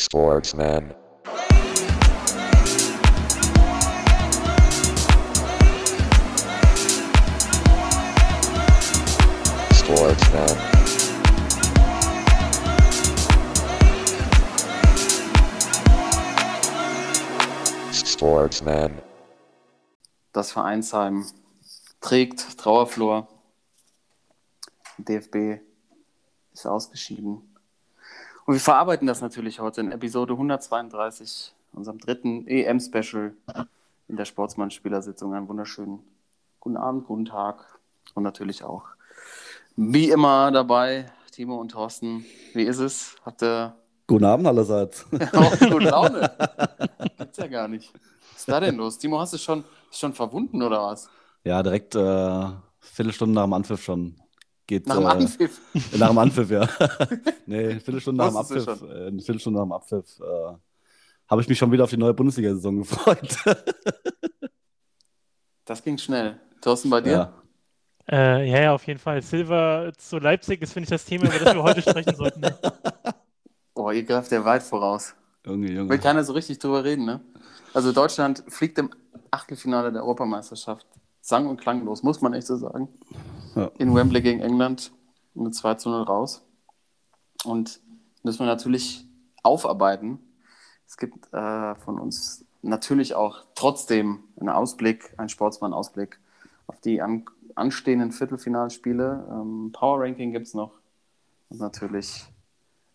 Sportsman. Sportsman. Sportsman. Das Vereinsheim trägt Trauerflor. DFB ist ausgeschieden. Und wir verarbeiten das natürlich heute in Episode 132, unserem dritten EM-Special in der Sportsmann-Spielersitzung. Einen wunderschönen guten Abend, guten Tag und natürlich auch wie immer dabei Timo und Thorsten. Wie ist es? Habt ihr Guten Abend allerseits. auch gute Laune? Gibt's ja gar nicht. Was ist da denn los? Timo, hast du schon, schon verwunden oder was? Ja, direkt äh, Viertelstunde nach dem Anpfiff schon. Geht, Nach dem äh, Anpfiff. Nach dem Anpfiff, ja. nee, eine Viertelstunde nach dem Abpfiff. Äh, eine Viertelstunde nach dem Abpfiff äh, habe ich mich schon wieder auf die neue Bundesliga-Saison gefreut. Das ging schnell. Thorsten, bei dir? ja. Äh, ja, ja, auf jeden Fall. Silver zu Leipzig ist, finde ich, das Thema, über das wir heute sprechen sollten. Ne? Oh, ihr greift ja weit voraus. Junge, Will Junge. keiner so richtig drüber reden, ne? Also Deutschland fliegt im Achtelfinale der Europameisterschaft. Sang- und klanglos, muss man echt so sagen. Ja. In Wembley gegen England mit 2 zu 0 raus. Und müssen wir natürlich aufarbeiten. Es gibt äh, von uns natürlich auch trotzdem einen Ausblick, einen Sportsmann-Ausblick auf die an, anstehenden Viertelfinalspiele. Ähm, Power Ranking gibt es noch. Und natürlich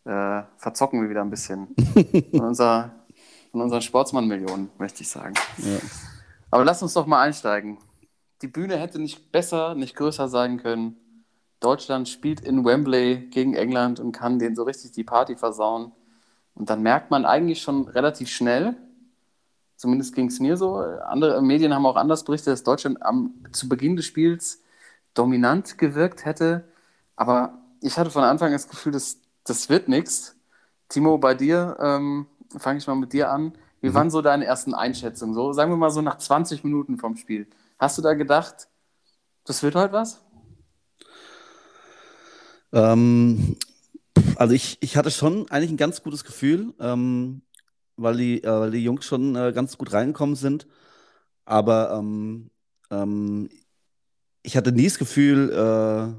äh, verzocken wir wieder ein bisschen von, unser, von unseren Sportsmann-Millionen, möchte ich sagen. Ja. Aber lass uns doch mal einsteigen. Die Bühne hätte nicht besser, nicht größer sein können. Deutschland spielt in Wembley gegen England und kann denen so richtig die Party versauen. Und dann merkt man eigentlich schon relativ schnell, zumindest ging es mir so, andere Medien haben auch anders berichtet, dass Deutschland am, zu Beginn des Spiels dominant gewirkt hätte. Aber ich hatte von Anfang an das Gefühl, dass das wird nichts. Timo, bei dir, ähm, fange ich mal mit dir an. Wie waren so deine ersten Einschätzungen? So, sagen wir mal so nach 20 Minuten vom Spiel. Hast du da gedacht, das wird heute was? Ähm, also ich, ich hatte schon eigentlich ein ganz gutes Gefühl, ähm, weil, die, äh, weil die Jungs schon äh, ganz gut reingekommen sind. Aber ähm, ähm, ich hatte nie das Gefühl, äh,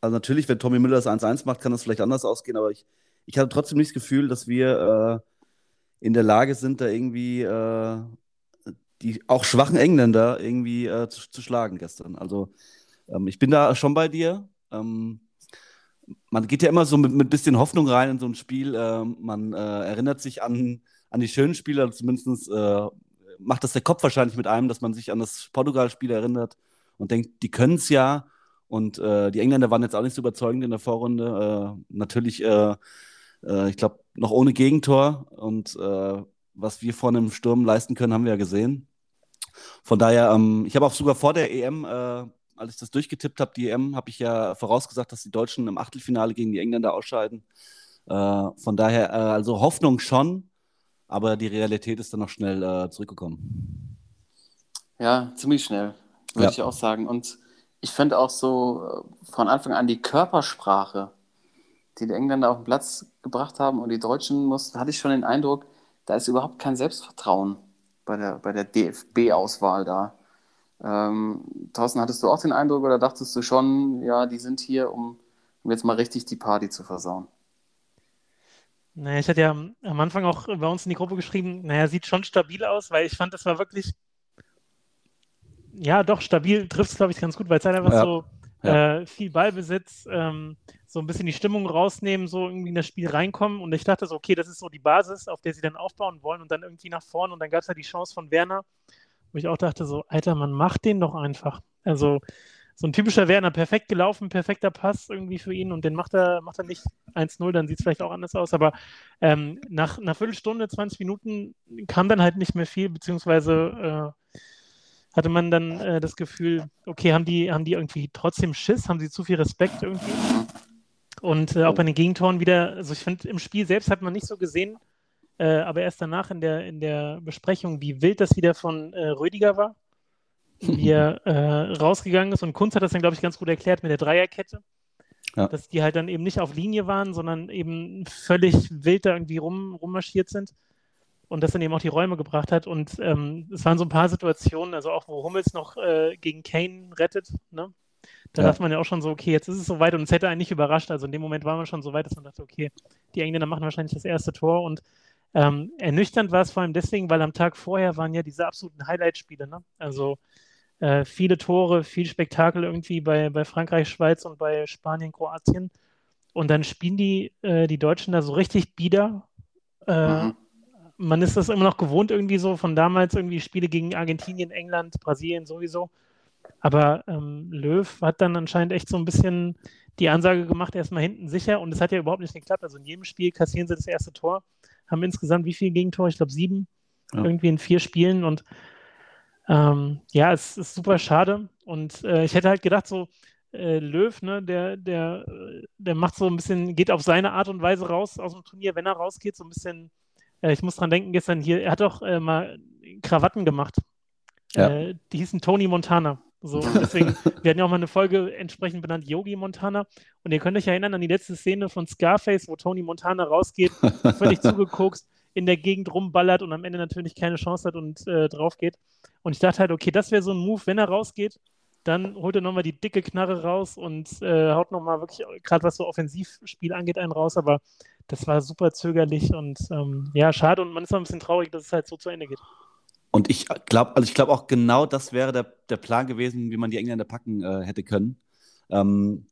also natürlich, wenn Tommy Müller das 1-1 macht, kann das vielleicht anders ausgehen, aber ich, ich hatte trotzdem nicht das Gefühl, dass wir äh, in der Lage sind, da irgendwie äh, die auch schwachen Engländer irgendwie äh, zu, zu schlagen gestern. Also ähm, ich bin da schon bei dir. Ähm, man geht ja immer so mit, mit bisschen Hoffnung rein in so ein Spiel. Ähm, man äh, erinnert sich an, an die schönen Spiele, zumindest äh, macht das der Kopf wahrscheinlich mit einem, dass man sich an das Portugal-Spiel erinnert und denkt, die können es ja. Und äh, die Engländer waren jetzt auch nicht so überzeugend in der Vorrunde. Äh, natürlich, äh, ich glaube, noch ohne Gegentor. Und was wir vor einem Sturm leisten können, haben wir ja gesehen. Von daher, ähm, ich habe auch sogar vor der EM, äh, als ich das durchgetippt habe, die EM, habe ich ja vorausgesagt, dass die Deutschen im Achtelfinale gegen die Engländer ausscheiden. Äh, von daher, äh, also Hoffnung schon, aber die Realität ist dann noch schnell äh, zurückgekommen. Ja, ziemlich schnell, würde Ja. ich auch sagen. Und ich finde auch so äh, von Anfang an die Körpersprache, die die Engländer auf den Platz gebracht haben und die Deutschen mussten, hatte ich schon den Eindruck, da ist überhaupt kein Selbstvertrauen bei der, bei der DFB-Auswahl da. Ähm, Thorsten, hattest du auch den Eindruck oder dachtest du schon, ja, die sind hier, um, um jetzt mal richtig die Party zu versauen? Naja, ich hatte ja am Anfang auch bei uns in die Gruppe geschrieben, naja, sieht schon stabil aus, weil ich fand, das war wirklich, ja, doch, stabil trifft es, glaube ich, ganz gut, weil es halt einfach Ja. so Ja. äh, viel Ballbesitz, ähm, so ein bisschen die Stimmung rausnehmen, so irgendwie in das Spiel reinkommen. Und ich dachte so, okay, das ist so die Basis, auf der sie dann aufbauen wollen und dann irgendwie nach vorn. Und dann gab es ja die Chance von Werner, wo ich auch dachte so, Alter, man macht den doch einfach. Also so ein typischer Werner, perfekt gelaufen, perfekter Pass irgendwie für ihn und den macht er, macht er nicht 1-0, dann sieht es vielleicht auch anders aus. Aber ähm, nach einer Viertelstunde, 20 Minuten kam dann halt nicht mehr viel, beziehungsweise äh, hatte man dann äh, das Gefühl, okay, haben die, haben die irgendwie trotzdem Schiss, haben sie zu viel Respekt irgendwie? Und äh, auch bei den Gegentoren wieder, also ich finde, im Spiel selbst hat man nicht so gesehen, äh, aber erst danach in der, in der Besprechung, wie wild das wieder von äh, Rödiger war, wie er äh, rausgegangen ist. Und Kunz hat das dann, glaube ich, ganz gut erklärt mit der Dreierkette. Ja. dass die halt dann eben nicht auf Linie waren, sondern eben völlig wild da irgendwie rum, rummarschiert sind und das dann eben auch die Räume gebracht hat. Und ähm, es waren so ein paar Situationen, also auch wo Hummels noch äh, gegen Kane rettet, ne? Da Ja. dachte man ja auch schon so, okay, jetzt ist es soweit und es hätte einen nicht überrascht. Also in dem Moment war man schon so weit, dass man dachte, okay, die Engländer machen wahrscheinlich das erste Tor und ähm, ernüchternd war es vor allem deswegen, weil am Tag vorher waren ja diese absoluten Highlight-Spiele, ne? Also äh, viele Tore, viel Spektakel irgendwie bei, bei Frankreich, Schweiz und bei Spanien, Kroatien. Und dann spielen die, äh, die Deutschen da so richtig bieder. Äh, Mhm. Man ist das immer noch gewohnt, irgendwie so von damals irgendwie Spiele gegen Argentinien, England, Brasilien sowieso. Aber ähm, Löw hat dann anscheinend echt so ein bisschen die Ansage gemacht, erstmal hinten sicher. Und es hat ja überhaupt nicht geklappt. Also in jedem Spiel kassieren sie das erste Tor, haben insgesamt wie viele Gegentore? Ich glaube sieben, Ja. irgendwie in vier Spielen. Und ähm, ja, es ist super schade. Und äh, ich hätte halt gedacht, so äh, Löw, ne, der, der, der macht so ein bisschen, geht auf seine Art und Weise raus aus dem Turnier, wenn er rausgeht, so ein bisschen, äh, ich muss dran denken, gestern hier, er hat doch äh, mal Krawatten gemacht. Ja. Äh, die hießen Tony Montana. So, deswegen, wir hatten ja auch mal eine Folge entsprechend benannt Yogi Montana. Und ihr könnt euch erinnern an die letzte Szene von Scarface, wo Tony Montana rausgeht, völlig zugekokst, in der Gegend rumballert und am Ende natürlich keine Chance hat und äh, drauf geht. Und ich dachte halt, okay, das wäre so ein Move, wenn er rausgeht, dann holt er nochmal die dicke Knarre raus und äh, haut nochmal wirklich, gerade was so Offensivspiel angeht, einen raus. Aber das war super zögerlich und ähm, ja, schade. Und man ist auch ein bisschen traurig, dass es halt so zu Ende geht. Und ich glaube, also ich glaube auch genau das wäre der, der Plan gewesen, wie man die Engländer packen äh, hätte können. Ähm,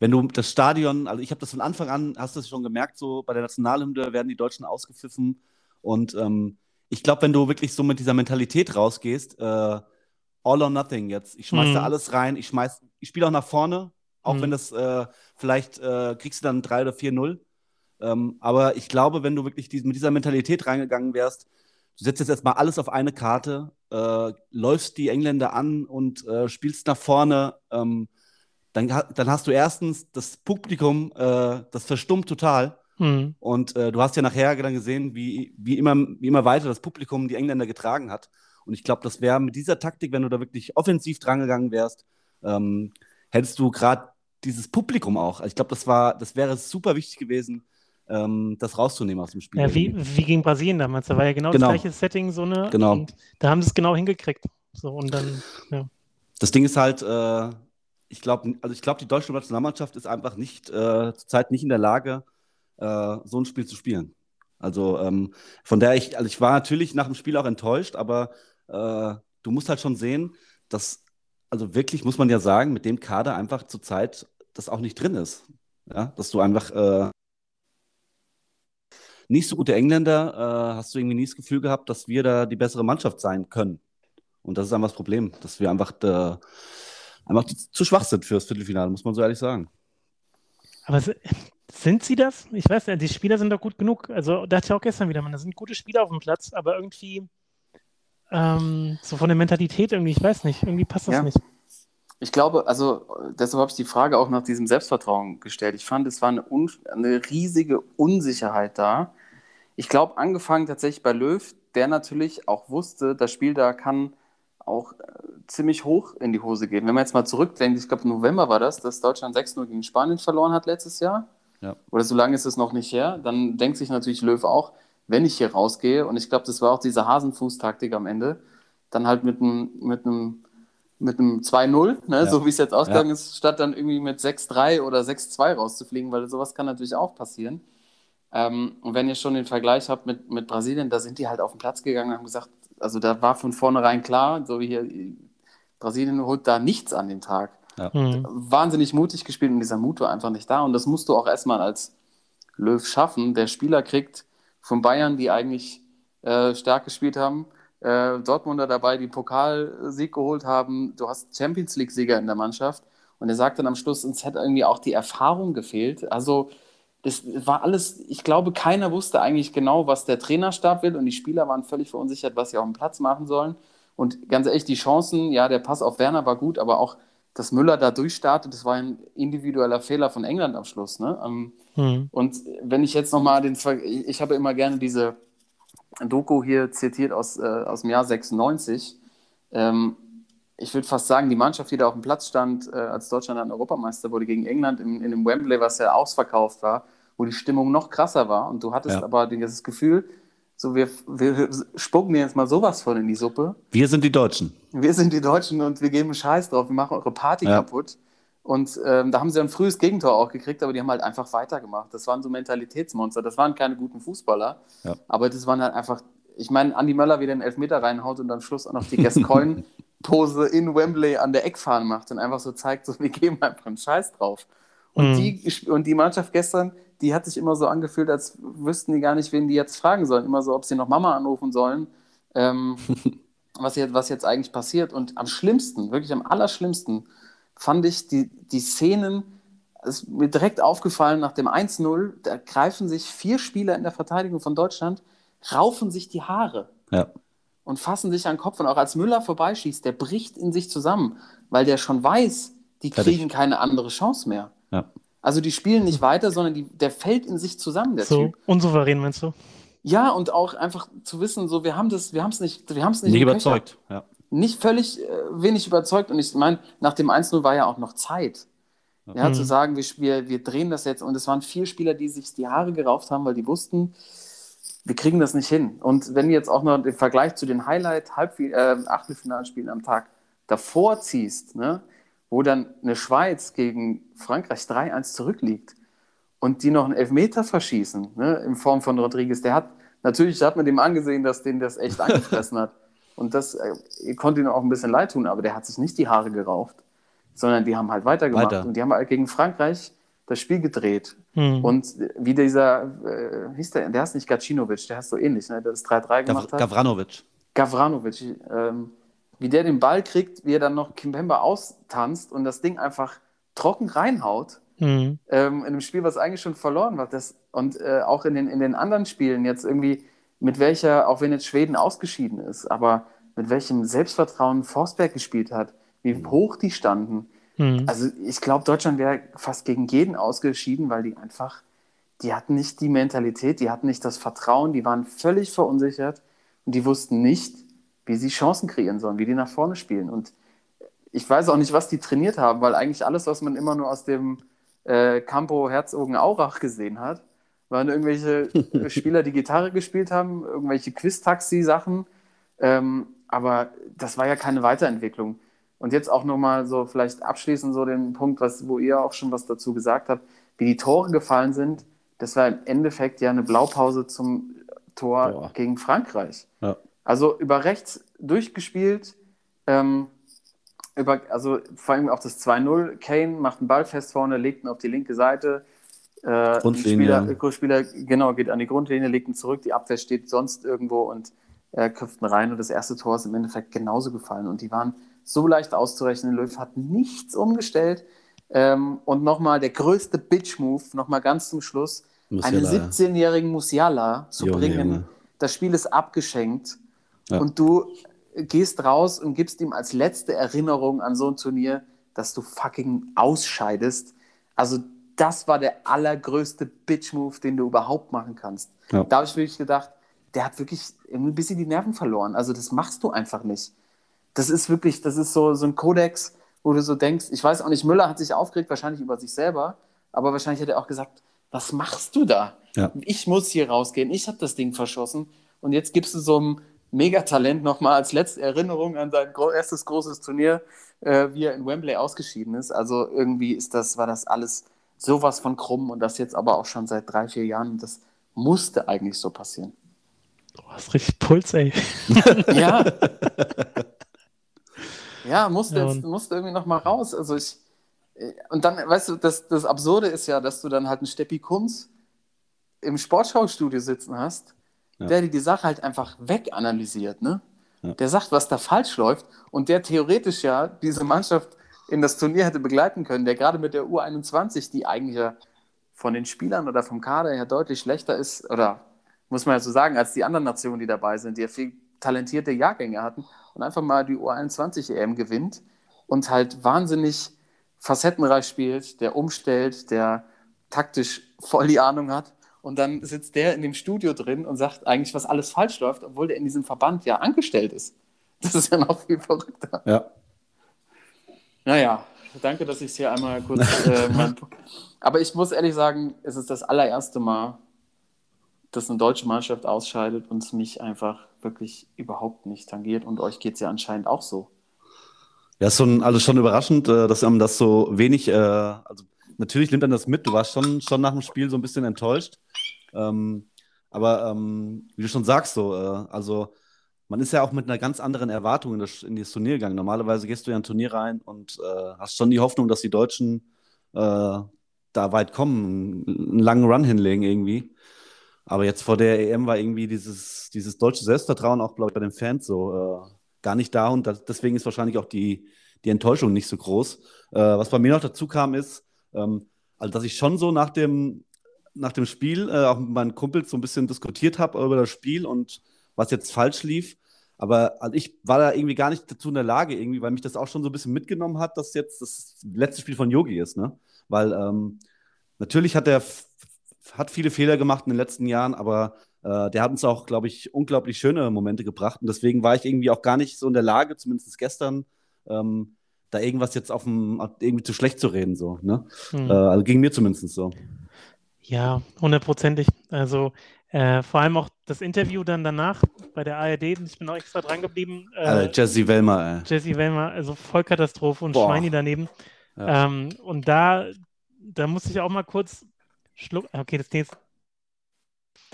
wenn du das Stadion, also ich habe das von Anfang an, hast du es schon gemerkt, so bei der Nationalhymne werden die Deutschen ausgepfiffen. Und ähm, ich glaube, wenn du wirklich so mit dieser Mentalität rausgehst, äh, all or nothing jetzt, ich schmeiß da Mhm. alles rein, ich schmeiß, ich spiele auch nach vorne, auch Mhm. wenn das äh, vielleicht äh, kriegst du dann 3 oder 4-0. Ähm, aber ich glaube, wenn du wirklich die, mit dieser Mentalität reingegangen wärst, du setzt jetzt erstmal alles auf eine Karte, äh, läufst die Engländer an und äh, spielst nach vorne, ähm, dann, dann hast du erstens das Publikum, äh, das verstummt total. Mhm. Und äh, du hast ja nachher dann gesehen, wie, wie, immer, wie immer weiter das Publikum die Engländer getragen hat. Und ich glaube, das wäre mit dieser Taktik, wenn du da wirklich offensiv drangegangen wärst, ähm, hättest du gerade dieses Publikum auch. Also ich glaube, das war, das wäre super wichtig gewesen, ähm, das rauszunehmen aus dem Spiel. Ja, wie, wie gegen Brasilien damals. Da war ja genau, Genau. das gleiche Setting, so eine. Genau. Und da haben sie es genau hingekriegt. So, und dann, ja. Das Ding ist halt, äh, ich glaube, also ich glaube, die deutsche Nationalmannschaft ist einfach nicht äh, zurzeit nicht in der Lage, äh, so ein Spiel zu spielen. Also ähm, von daher, ich, also ich war natürlich nach dem Spiel auch enttäuscht, aber äh, du musst halt schon sehen, dass, also wirklich muss man ja sagen, mit dem Kader einfach zurzeit das auch nicht drin ist. Ja, dass du einfach äh, nicht so gute Engländer, äh, hast du irgendwie nie das Gefühl gehabt, dass wir da die bessere Mannschaft sein können. Und das ist einfach das Problem, dass wir einfach, äh, einfach zu, schwach sind fürs Viertelfinale, muss man so ehrlich sagen. Aber sind sie das? Ich weiß nicht, die Spieler sind doch gut genug. Also, da hatte ich auch gestern wieder, man, da sind gute Spieler auf dem Platz, aber irgendwie ähm, so von der Mentalität irgendwie, ich weiß nicht, irgendwie passt das Ja. nicht. Ich glaube, also deshalb habe ich die Frage auch nach diesem Selbstvertrauen gestellt. Ich fand, es war eine, un eine riesige Unsicherheit da. Ich glaube, angefangen tatsächlich bei Löw, der natürlich auch wusste, das Spiel da kann auch äh, ziemlich hoch in die Hose gehen. Wenn man jetzt mal zurückdenkt, ich glaube, im November war das, dass Deutschland 6-0 gegen Spanien verloren hat letztes Jahr. Ja. Oder so lange ist es noch nicht her. Dann denkt sich natürlich Löw auch, wenn ich hier rausgehe, und ich glaube, das war auch diese Hasenfuß-Taktik am Ende, dann halt mit einem mit einem mit einem 2-0, ne, Ja. so wie es jetzt ausgegangen ist, statt dann irgendwie mit 6-3 oder 6-2 rauszufliegen, weil sowas kann natürlich auch passieren. Ähm, und wenn ihr schon den Vergleich habt mit, mit Brasilien, da sind die halt auf den Platz gegangen und haben gesagt, also da war von vornherein klar, so wie hier, Brasilien holt da nichts an den Tag. Mhm. Wahnsinnig mutig gespielt und dieser Mut war einfach nicht da. Und das musst du auch erstmal als Löw schaffen. Der Spieler kriegt von Bayern, die eigentlich äh, stark gespielt haben, äh, Dortmunder dabei, die Pokalsieg geholt haben. Du hast Champions League-Sieger in der Mannschaft. Und er sagt dann am Schluss, uns hätte irgendwie auch die Erfahrung gefehlt. Also, das war alles, ich glaube, keiner wusste eigentlich genau, was der Trainerstab will. Und die Spieler waren völlig verunsichert, was sie auf dem Platz machen sollen. Und ganz ehrlich, die Chancen, ja, der Pass auf Werner war gut, aber auch, dass Müller da durchstartet, das war ein individueller Fehler von England am Schluss. Ne? Ähm, Mhm. und wenn ich jetzt nochmal den, ich ich habe immer gerne diese Doku hier zitiert aus, äh, aus dem Jahr 96. Ähm, ich würde fast sagen, die Mannschaft, die da auf dem Platz stand, äh, als Deutschland dann Europameister wurde gegen England in, in dem Wembley, was ja ausverkauft war, wo die Stimmung noch krasser war. Und du hattest Ja. aber das Gefühl, so wir, wir spucken dir jetzt mal sowas von in die Suppe. Wir sind die Deutschen. Wir sind die Deutschen und wir geben Scheiß drauf, wir machen eure Party Ja. kaputt. Und ähm, da haben sie ein frühes Gegentor auch gekriegt, aber die haben halt einfach weitergemacht. Das waren so Mentalitätsmonster. Das waren keine guten Fußballer, Ja. aber das waren halt einfach. Ich meine, Andi Möller wieder einen Elfmeter reinhaut und am Schluss auch noch die Gascoigne-Pose in Wembley an der Eckfahne macht und einfach so zeigt, so, wir geben einfach einen Scheiß drauf. Und, Mhm. die, und die Mannschaft gestern, die hat sich immer so angefühlt, als wüssten die gar nicht, wen die jetzt fragen sollen. Immer so, ob sie noch Mama anrufen sollen. Ähm, was, jetzt, was jetzt eigentlich passiert. Und am schlimmsten, wirklich am allerschlimmsten, fand ich die, die Szenen, es ist mir direkt aufgefallen, nach dem 1-0, da greifen sich vier Spieler in der Verteidigung von Deutschland, raufen sich die Haare Ja. und fassen sich an den Kopf. Und auch als Müller vorbeischießt, der bricht in sich zusammen, weil der schon weiß, die Fertig. kriegen keine andere Chance mehr. Ja. Also die spielen nicht weiter, sondern die, der fällt in sich zusammen, der So Typ. unsouverän, meinst du? Ja, und auch einfach zu wissen, so wir haben das, wir haben es nicht, wir haben es nicht, Nicht überzeugt. Ja. Nicht völlig äh, wenig überzeugt. Und ich meine, nach dem 1-0 war ja auch noch Zeit. Ja, Mhm. zu sagen, wir, wir, wir drehen das jetzt. Und es waren vier Spieler, die sich die Haare gerauft haben, weil die wussten, wir kriegen das nicht hin. Und wenn du jetzt auch noch den Vergleich zu den Highlight-Halbfinal- äh, Achtelfinalspielen am Tag davor ziehst, ne, wo dann eine Schweiz gegen Frankreich 3-1 zurückliegt und die noch einen Elfmeter verschießen, ne, in Form von Rodriguez, der hat, natürlich hat man dem angesehen, dass den das echt angefressen hat. Und das äh, konnte ihm auch ein bisschen leid tun, aber der hat sich nicht die Haare gerauft, sondern die haben halt weitergemacht. Weiter. Und die haben halt gegen Frankreich das Spiel gedreht. Hm. Und wie dieser, äh, hieß der, der heißt nicht Gacinovic, der heißt so ähnlich, ne, der das 3-3 gemacht Gav hat. Gavranovic. Gavranovic, ähm, wie der den Ball kriegt, wie er dann noch Kimpemba austanzt und das Ding einfach trocken reinhaut, Hm. ähm, in einem Spiel, was eigentlich schon verloren war. Das, und äh, auch in den, in den anderen Spielen jetzt irgendwie, mit welcher, auch wenn jetzt Schweden ausgeschieden ist, aber mit welchem Selbstvertrauen Forsberg gespielt hat, wie hoch die standen. Hm. Also ich glaube, Deutschland wäre fast gegen jeden ausgeschieden, weil die einfach, die hatten nicht die Mentalität, die hatten nicht das Vertrauen, die waren völlig verunsichert und die wussten nicht, wie sie Chancen kreieren sollen, wie die nach vorne spielen. Und ich weiß auch nicht, was die trainiert haben, weil eigentlich alles, was man immer nur aus dem äh, Campo Herzogen-Aurach gesehen hat, waren irgendwelche Spieler, die Gitarre gespielt haben, irgendwelche Quiz-Taxi-Sachen. Ähm, aber das war ja keine Weiterentwicklung. Und jetzt auch nochmal so vielleicht abschließend so den Punkt, was, wo ihr auch schon was dazu gesagt habt, wie die Tore gefallen sind. Das war im Endeffekt ja eine Blaupause zum Tor Boah. gegen Frankreich. Ja. Also über rechts durchgespielt, ähm, über, also vor allem auch das 2-0. Kane macht einen Ball fest vorne, legt ihn auf die linke Seite. Äh. Spieler, Spieler, genau, geht an die Grundlinie, legt ihn zurück, die Abwehr steht sonst irgendwo und köpft ihn rein und das erste Tor ist im Endeffekt genauso gefallen. Und die waren so leicht auszurechnen. Löw hat nichts umgestellt. Ähm, und nochmal der größte Bitch-Move, nochmal ganz zum Schluss, einen Musiala. 17-jährigen Musiala zu Junge, bringen. Junge. Das Spiel ist abgeschenkt Ja. und du gehst raus und gibst ihm als letzte Erinnerung an so ein Turnier, dass du fucking ausscheidest. Also das war der allergrößte Bitch-Move, den du überhaupt machen kannst. Ja. Da habe ich wirklich gedacht, der hat wirklich ein bisschen die Nerven verloren. Also das machst du einfach nicht. Das ist wirklich, das ist so, so ein Kodex, wo du so denkst, ich weiß auch nicht, Müller hat sich aufgeregt, wahrscheinlich über sich selber, aber wahrscheinlich hat er auch gesagt, was machst du da? Ja. Ich muss hier rausgehen, ich habe das Ding verschossen und jetzt gibst du so einem Megatalent nochmal als letzte Erinnerung an sein erstes großes Turnier, äh, wie er in Wembley ausgeschieden ist. Also irgendwie ist das, war das alles sowas von krumm und das jetzt aber auch schon seit drei, vier Jahren das musste eigentlich so passieren. Du hast richtig Puls, ey. Ja. ja, musste, Ja, jetzt, musste irgendwie noch mal raus. Also ich, äh, und dann, weißt du, das, das Absurde ist ja, dass du dann halt einen Steppi Kunz im Sportschaustudio sitzen hast, Ja. der dir die Sache halt einfach weganalysiert, ne? Ja. Der sagt, was da falsch läuft und der theoretisch ja diese Mannschaft in das Turnier hätte begleiten können, der gerade mit der U21, die eigentlich ja von den Spielern oder vom Kader her deutlich schlechter ist, oder muss man ja so sagen, als die anderen Nationen, die dabei sind, die ja viel talentierte Jahrgänge hatten und einfach mal die U21 EM gewinnt und halt wahnsinnig facettenreich spielt, der umstellt, der taktisch voll die Ahnung hat. Und dann sitzt der in dem Studio drin und sagt eigentlich, was alles falsch läuft, obwohl der in diesem Verband ja angestellt ist. Das ist ja noch viel verrückter. Ja. Naja, danke, dass ich es hier einmal kurz. Äh, mein... Aber ich muss ehrlich sagen, es ist das allererste Mal, dass eine deutsche Mannschaft ausscheidet und es mich einfach wirklich überhaupt nicht tangiert. Und euch geht es ja anscheinend auch so. Ja, ist schon, also schon überraschend, äh, dass einem das so wenig, äh, also natürlich nimmt man das mit. Du warst schon, schon nach dem Spiel so ein bisschen enttäuscht. Ähm, aber ähm, wie du schon sagst, so, äh, also man ist ja auch mit einer ganz anderen Erwartung in das, in das Turnier gegangen. Normalerweise gehst du ja in ein Turnier rein und äh, hast schon die Hoffnung, dass die Deutschen äh, da weit kommen, einen langen Run hinlegen irgendwie. Aber jetzt vor der EM war irgendwie dieses, dieses deutsche Selbstvertrauen auch, glaube ich, bei den Fans so äh, gar nicht da und das, deswegen ist wahrscheinlich auch die, die Enttäuschung nicht so groß. Äh, was bei mir noch dazu kam, ist, ähm, also dass ich schon so nach dem, nach dem Spiel äh, auch mit meinen Kumpels so ein bisschen diskutiert habe über das Spiel und was jetzt falsch lief. Aber also ich war da irgendwie gar nicht dazu in der Lage, irgendwie, weil mich das auch schon so ein bisschen mitgenommen hat, dass jetzt das letzte Spiel von Yogi ist, ne? Weil ähm, natürlich hat er hat viele Fehler gemacht in den letzten Jahren, aber äh, der hat uns auch, glaube ich, unglaublich schöne Momente gebracht. Und deswegen war ich irgendwie auch gar nicht so in der Lage, zumindest gestern, ähm, da irgendwas jetzt auf dem, irgendwie zu schlecht zu reden. So, ne? Hm. Äh, also ging mir zumindest so. Ja, hundertprozentig. Also äh, vor allem auch das Interview dann danach bei der ARD, ich bin auch extra dran geblieben. Äh, also Jesse Wellmer, ey. Jesse Wellmer, also Vollkatastrophe und Boah. Schweini daneben. Ja. Ähm, und da, da musste ich auch mal kurz schlucken. Okay, das nächste,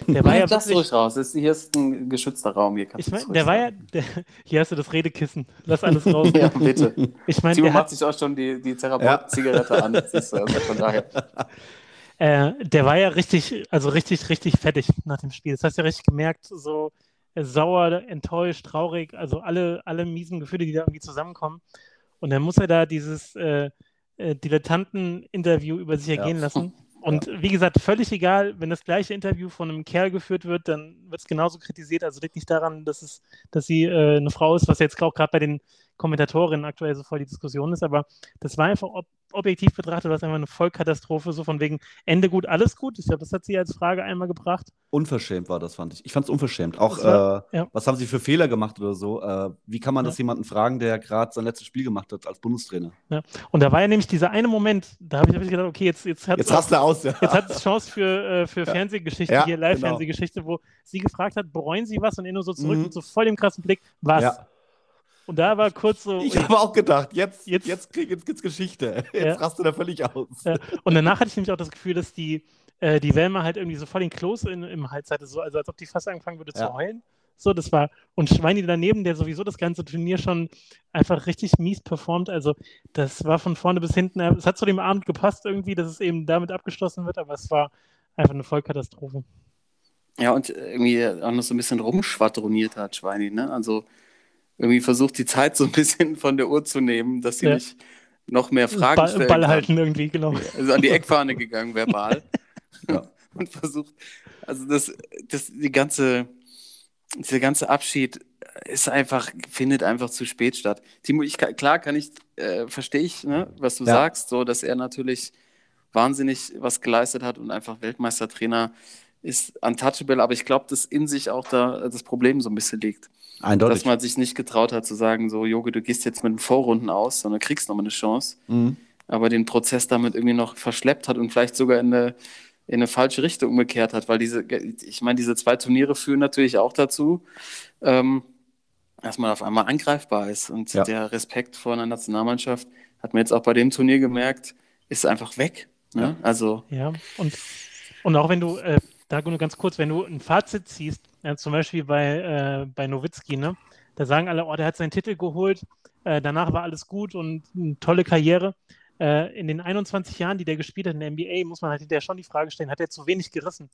der war ja das wirklich, ruhig raus. Das, hier ist ein geschützter Raum. Hier ich mein, der war ja, der, hier hast du das Redekissen. Lass alles raus. ja, bitte. Ich mein, Timo macht hat, sich auch schon die, die Therapeut-Zigarette ja. an. Das ist, also von daher. Äh, der war ja richtig, also richtig, richtig fettig nach dem Spiel. Das hast du ja richtig gemerkt, so äh, sauer, enttäuscht, traurig, also alle, alle miesen Gefühle, die da irgendwie zusammenkommen. Und dann muss er da dieses äh, äh Dilettanten-Interview über sich ergehen ja. lassen. Und ja. wie gesagt, völlig egal, wenn das gleiche Interview von einem Kerl geführt wird, dann wird es genauso kritisiert. Also liegt nicht daran, dass, es, dass sie äh, eine Frau ist, was jetzt auch gerade bei den Kommentatorinnen aktuell so voll die Diskussion ist, aber das war einfach ob, objektiv betrachtet, was einfach eine Vollkatastrophe, so von wegen Ende gut, alles gut. Ich glaube, das hat sie als Frage einmal gebracht. Unverschämt war das, fand ich. Ich fand es unverschämt. Auch, war, äh, ja. was haben sie für Fehler gemacht oder so? Äh, wie kann man ja. das jemanden fragen, der gerade sein letztes Spiel gemacht hat als Bundestrainer? Ja. Und da war ja nämlich dieser eine Moment, da habe ich, hab ich, gedacht, okay, jetzt, jetzt hat es jetzt aus, ja. jetzt hat es Chance für, äh, für Fernsehgeschichte, hier. Live-Fernsehgeschichte, genau. wo sie gefragt hat, bereuen sie was? Und er nur so zurück mhm. mit so voll dem krassen Blick, was? Und da war kurz so. Ich habe auch gedacht, jetzt, jetzt, jetzt, krieg, jetzt gibt's Geschichte. Jetzt ja. rast du da völlig aus. Ja. Und danach hatte ich nämlich auch das Gefühl, dass die, äh, die Welma halt irgendwie so voll den Kloß in, im Hals hatte, so, also als ob die fast angefangen würde ja. zu heulen. So, das war. Und Schweini daneben, der sowieso das ganze Turnier schon einfach richtig mies performt. Also, das war von vorne bis hinten. Es hat zu dem Abend gepasst irgendwie, dass es eben damit abgeschlossen wird, aber es war einfach eine Vollkatastrophe. Ja, und irgendwie auch noch so ein bisschen rumschwadroniert hat, Schweini, ne? Also irgendwie versucht, die Zeit so ein bisschen von der Uhr zu nehmen, dass sie ja. nicht noch mehr Fragen Ball, stellen Ball halten irgendwie, genau. Also an die Eckfahne gegangen, verbal. ja. Und versucht, also das, das, die ganze, dieser ganze Abschied ist einfach, findet einfach zu spät statt. Timo, ich, klar kann ich, äh, verstehe ich, ne, was du ja. sagst, so, dass er natürlich wahnsinnig was geleistet hat und einfach Weltmeistertrainer ist untouchable, aber ich glaube, dass in sich auch da das Problem so ein bisschen liegt. Eindeutig. Dass man sich nicht getraut hat zu sagen, so, Jogi, du gehst jetzt mit den Vorrunden aus, sondern kriegst nochmal eine Chance. Mhm. Aber den Prozess damit irgendwie noch verschleppt hat und vielleicht sogar in eine, in eine falsche Richtung umgekehrt hat, weil diese, ich meine, diese zwei Turniere führen natürlich auch dazu, ähm, dass man auf einmal angreifbar ist. Und ja. der Respekt vor einer Nationalmannschaft hat man jetzt auch bei dem Turnier gemerkt, ist einfach weg. Ne? Ja. Also. Ja, und, und auch wenn du, äh, da nur ganz kurz, wenn du ein Fazit ziehst, ja, zum Beispiel bei, äh, bei Nowitzki, ne? Da sagen alle, oh, der hat seinen Titel geholt, äh, danach war alles gut und eine tolle Karriere. Äh, in den 21 Jahren, die der gespielt hat in der NBA, muss man halt der schon die Frage stellen, hat er zu wenig gerissen?